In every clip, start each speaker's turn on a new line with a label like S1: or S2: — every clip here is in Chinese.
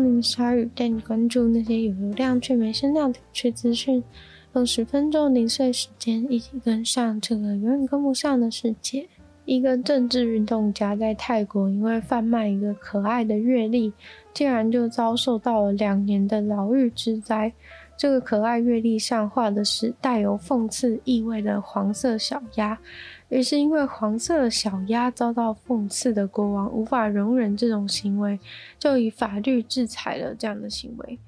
S1: 光临鲨语，带你关注那些有流量却没声量的有趣资讯。用十分钟零碎时间，一起跟上这个永远跟不上的世界。一个政治运动家在泰国因为贩卖一个可爱的月历，竟然就遭受到了两年的牢狱之灾。这个可爱月历上画的是带有讽刺意味的黄色小鸭。于是，因为黄色的小鸭遭到讽刺的国王无法容忍这种行为，就以法律制裁了这样的行为。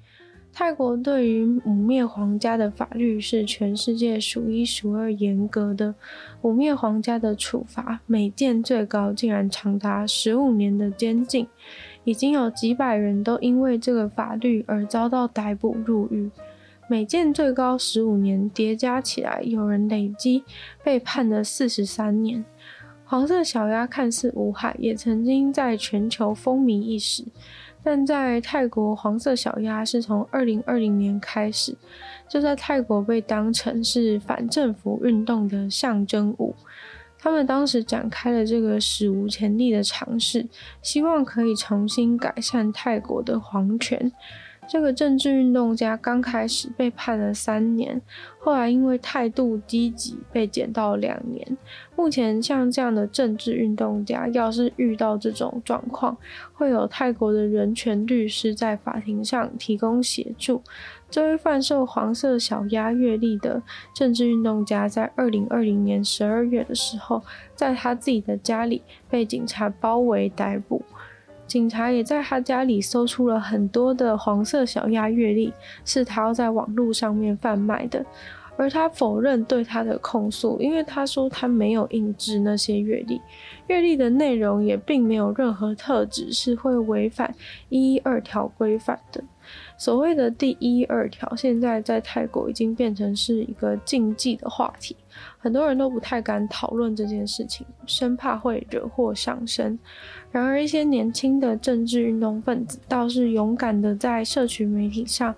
S1: 泰国对于污蔑皇家的法律是全世界数一数二严格的，污蔑皇家的处罚每件最高竟然长达十五年的监禁，已经有几百人都因为这个法律而遭到逮捕入狱。每件最高十五年，叠加起来，有人累积被判了四十三年。黄色小鸭看似无害，也曾经在全球风靡一时。但在泰国，黄色小鸭是从二零二零年开始，就在泰国被当成是反政府运动的象征物。他们当时展开了这个史无前例的尝试，希望可以重新改善泰国的皇权。这个政治运动家刚开始被判了三年，后来因为态度积极被减到两年。目前像这样的政治运动家，要是遇到这种状况，会有泰国的人权律师在法庭上提供协助。这位贩售黄色小鸭阅历的政治运动家，在二零二零年十二月的时候，在他自己的家里被警察包围逮捕。警察也在他家里搜出了很多的黄色小鸭月历，是他要在网络上面贩卖的。而他否认对他的控诉，因为他说他没有印制那些阅历，阅历的内容也并没有任何特质是会违反一一二条规范的。所谓的第一二条，现在在泰国已经变成是一个禁忌的话题，很多人都不太敢讨论这件事情，生怕会惹祸上身。然而，一些年轻的政治运动分子倒是勇敢地在社群媒体上、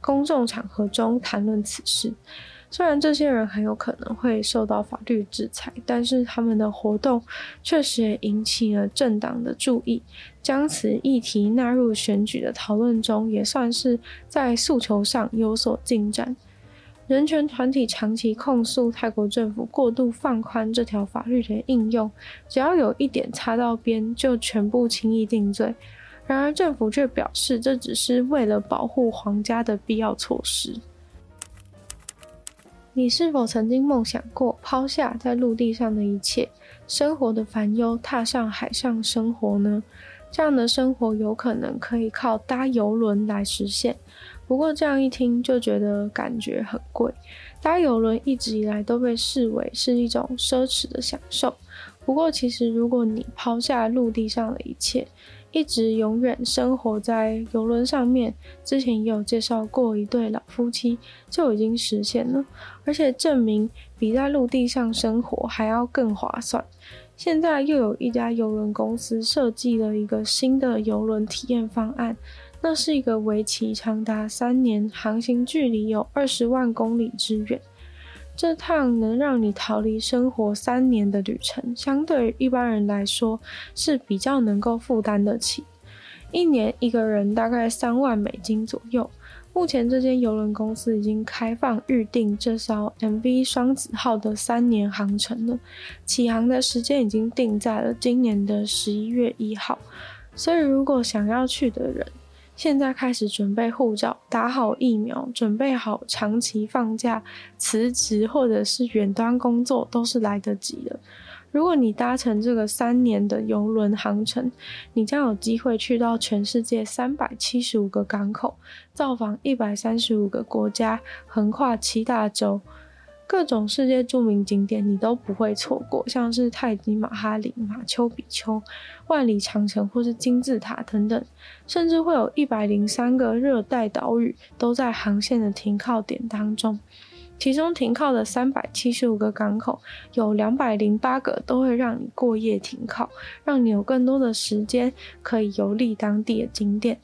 S1: 公众场合中谈论此事。虽然这些人很有可能会受到法律制裁，但是他们的活动确实也引起了政党的注意，将此议题纳入选举的讨论中，也算是在诉求上有所进展。人权团体长期控诉泰国政府过度放宽这条法律的应用，只要有一点擦到边，就全部轻易定罪。然而政府却表示，这只是为了保护皇家的必要措施。你是否曾经梦想过抛下在陆地上的一切，生活的烦忧，踏上海上生活呢？这样的生活有可能可以靠搭邮轮来实现。不过这样一听就觉得感觉很贵。搭邮轮一直以来都被视为是一种奢侈的享受。不过其实如果你抛下陆地上的一切，一直永远生活在游轮上面，之前也有介绍过一对老夫妻就已经实现了，而且证明比在陆地上生活还要更划算。现在又有一家邮轮公司设计了一个新的邮轮体验方案，那是一个为期长达三年、航行距离有二十万公里之远。这趟能让你逃离生活三年的旅程，相对于一般人来说是比较能够负担得起。一年一个人大概三万美金左右。目前这间邮轮公司已经开放预订这艘 MV 双子号的三年航程了，起航的时间已经定在了今年的十一月一号。所以如果想要去的人，现在开始准备护照，打好疫苗，准备好长期放假、辞职或者是远端工作，都是来得及的。如果你搭乘这个三年的邮轮航程，你将有机会去到全世界三百七十五个港口，造访一百三十五个国家，横跨七大洲。各种世界著名景点你都不会错过，像是泰姬玛哈林、马丘比丘、万里长城或是金字塔等等，甚至会有一百零三个热带岛屿都在航线的停靠点当中。其中停靠的三百七十五个港口，有两百零八个都会让你过夜停靠，让你有更多的时间可以游历当地的景点。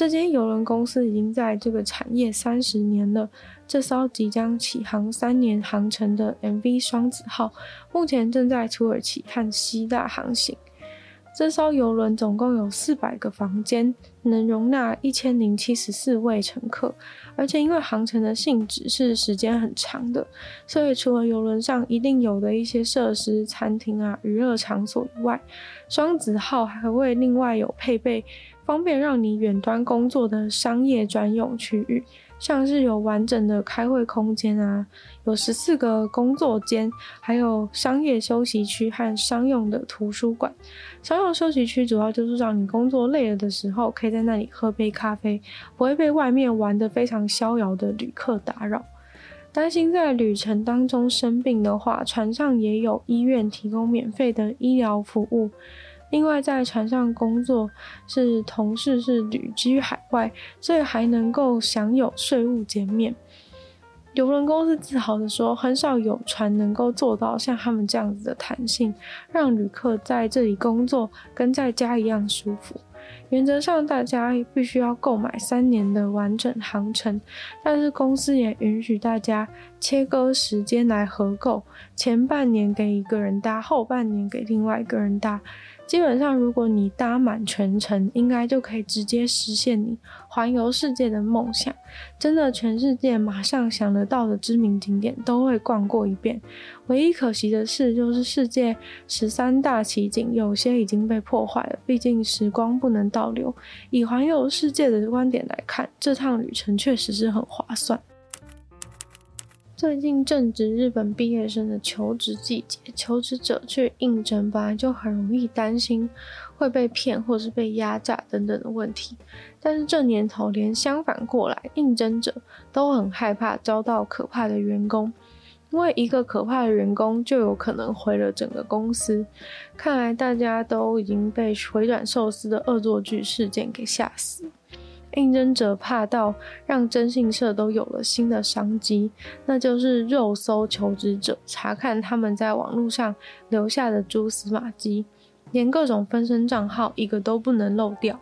S1: 这间邮轮公司已经在这个产业三十年了。这艘即将启航三年航程的 MV 双子号，目前正在土耳其和希腊航行。这艘邮轮总共有四百个房间，能容纳一千零七十四位乘客。而且因为航程的性质是时间很长的，所以除了邮轮上一定有的一些设施、餐厅啊、娱乐场所以外，双子号还会另外有配备方便让你远端工作的商业专用区域。像是有完整的开会空间啊，有十四个工作间，还有商业休息区和商用的图书馆。商用休息区主要就是让你工作累了的时候，可以在那里喝杯咖啡，不会被外面玩得非常逍遥的旅客打扰。担心在旅程当中生病的话，船上也有医院提供免费的医疗服务。另外，在船上工作是同事是旅居海外，所以还能够享有税务减免。邮轮公司自豪地说，很少有船能够做到像他们这样子的弹性，让旅客在这里工作跟在家一样舒服。原则上，大家必须要购买三年的完整航程，但是公司也允许大家切割时间来合购，前半年给一个人搭，后半年给另外一个人搭。基本上，如果你搭满全程，应该就可以直接实现你环游世界的梦想。真的，全世界马上想得到的知名景点都会逛过一遍。唯一可惜的是，就是世界十三大奇景有些已经被破坏了。毕竟时光不能倒流。以环游世界的观点来看，这趟旅程确实是很划算。最近正值日本毕业生的求职季节，求职者去应征，本来就很容易担心会被骗或是被压榨等等的问题。但是这年头，连相反过来，应征者都很害怕招到可怕的员工，因为一个可怕的员工就有可能毁了整个公司。看来大家都已经被回转寿司的恶作剧事件给吓死。应征者怕到让征信社都有了新的商机，那就是肉搜求职者，查看他们在网络上留下的蛛丝马迹，连各种分身账号一个都不能漏掉。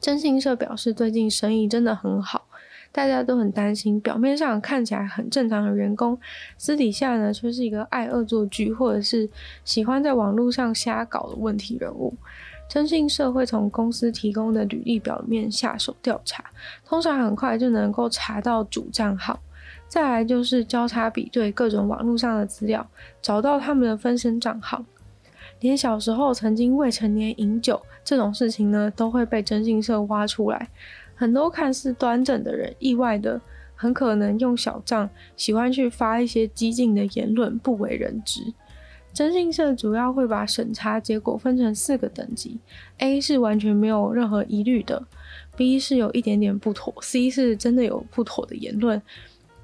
S1: 征信社表示，最近生意真的很好，大家都很担心，表面上看起来很正常的员工，私底下呢却是一个爱恶作剧或者是喜欢在网络上瞎搞的问题人物。征信社会从公司提供的履历表面下手调查，通常很快就能够查到主账号。再来就是交叉比对各种网络上的资料，找到他们的分身账号。连小时候曾经未成年饮酒这种事情呢，都会被征信社挖出来。很多看似端正的人，意外的很可能用小账，喜欢去发一些激进的言论，不为人知。征信社主要会把审查结果分成四个等级：A 是完全没有任何疑虑的，B 是有一点点不妥，C 是真的有不妥的言论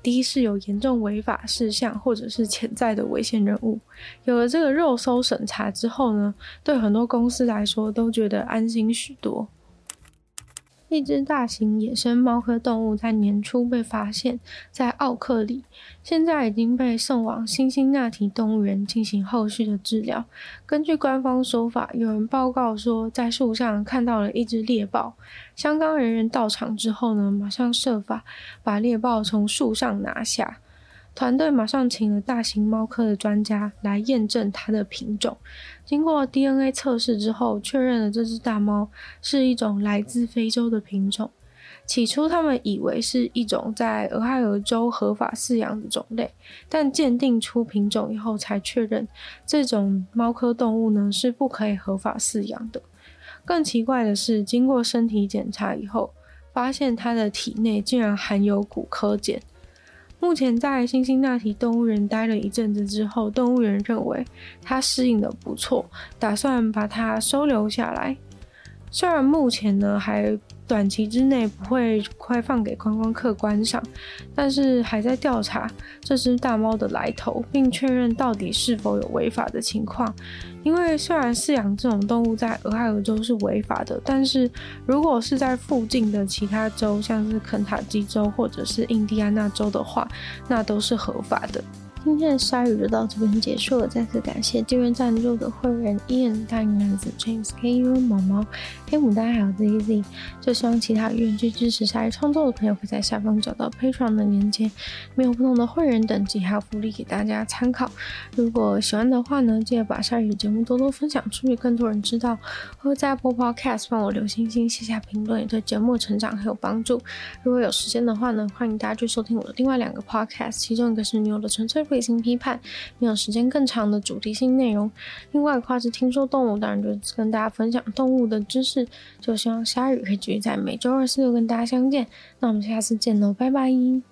S1: ，D 是有严重违法事项或者是潜在的危险人物。有了这个肉搜审查之后呢，对很多公司来说都觉得安心许多。一只大型野生猫科动物在年初被发现，在奥克里，现在已经被送往辛辛那提动物园进行后续的治疗。根据官方说法，有人报告说在树上看到了一只猎豹，相关人员到场之后呢，马上设法把猎豹从树上拿下。团队马上请了大型猫科的专家来验证它的品种。经过 DNA 测试之后，确认了这只大猫是一种来自非洲的品种。起初，他们以为是一种在俄亥俄州合法饲养的种类，但鉴定出品种以后，才确认这种猫科动物呢是不可以合法饲养的。更奇怪的是，经过身体检查以后，发现它的体内竟然含有骨科碱。目前在辛辛那提动物园待了一阵子之后，动物园认为它适应的不错，打算把它收留下来。虽然目前呢还短期之内不会开放给观光客观赏，但是还在调查这只大猫的来头，并确认到底是否有违法的情况。因为虽然饲养这种动物在俄亥俄州是违法的，但是如果是在附近的其他州，像是肯塔基州或者是印第安纳州的话，那都是合法的。今天的鲨鱼就到这边结束了，再次感谢订阅赞助的会员 Ian、大鱼男子 James、KU、毛毛、黑牡丹还有 ZZ。就希望其他愿意支持鲨鱼创作的朋友，可以在下方找到 Patreon 的链接，没有不同的会员等级还有福利给大家参考。如果喜欢的话呢，记得把鲨鱼的节目多多分享出去，更多人知道。或在 Apple Podcast 帮我留星星、写下评论，也对节目成长很有帮助。如果有时间的话呢，欢迎大家去收听我的另外两个 Podcast，其中一个是女友的纯粹。类型批判，没有时间更长的主题性内容。另外的话是听说动物，当然就是跟大家分享动物的知识。就希望鲨鱼可以继续在每周二、四、六跟大家相见。那我们下次见喽，拜拜。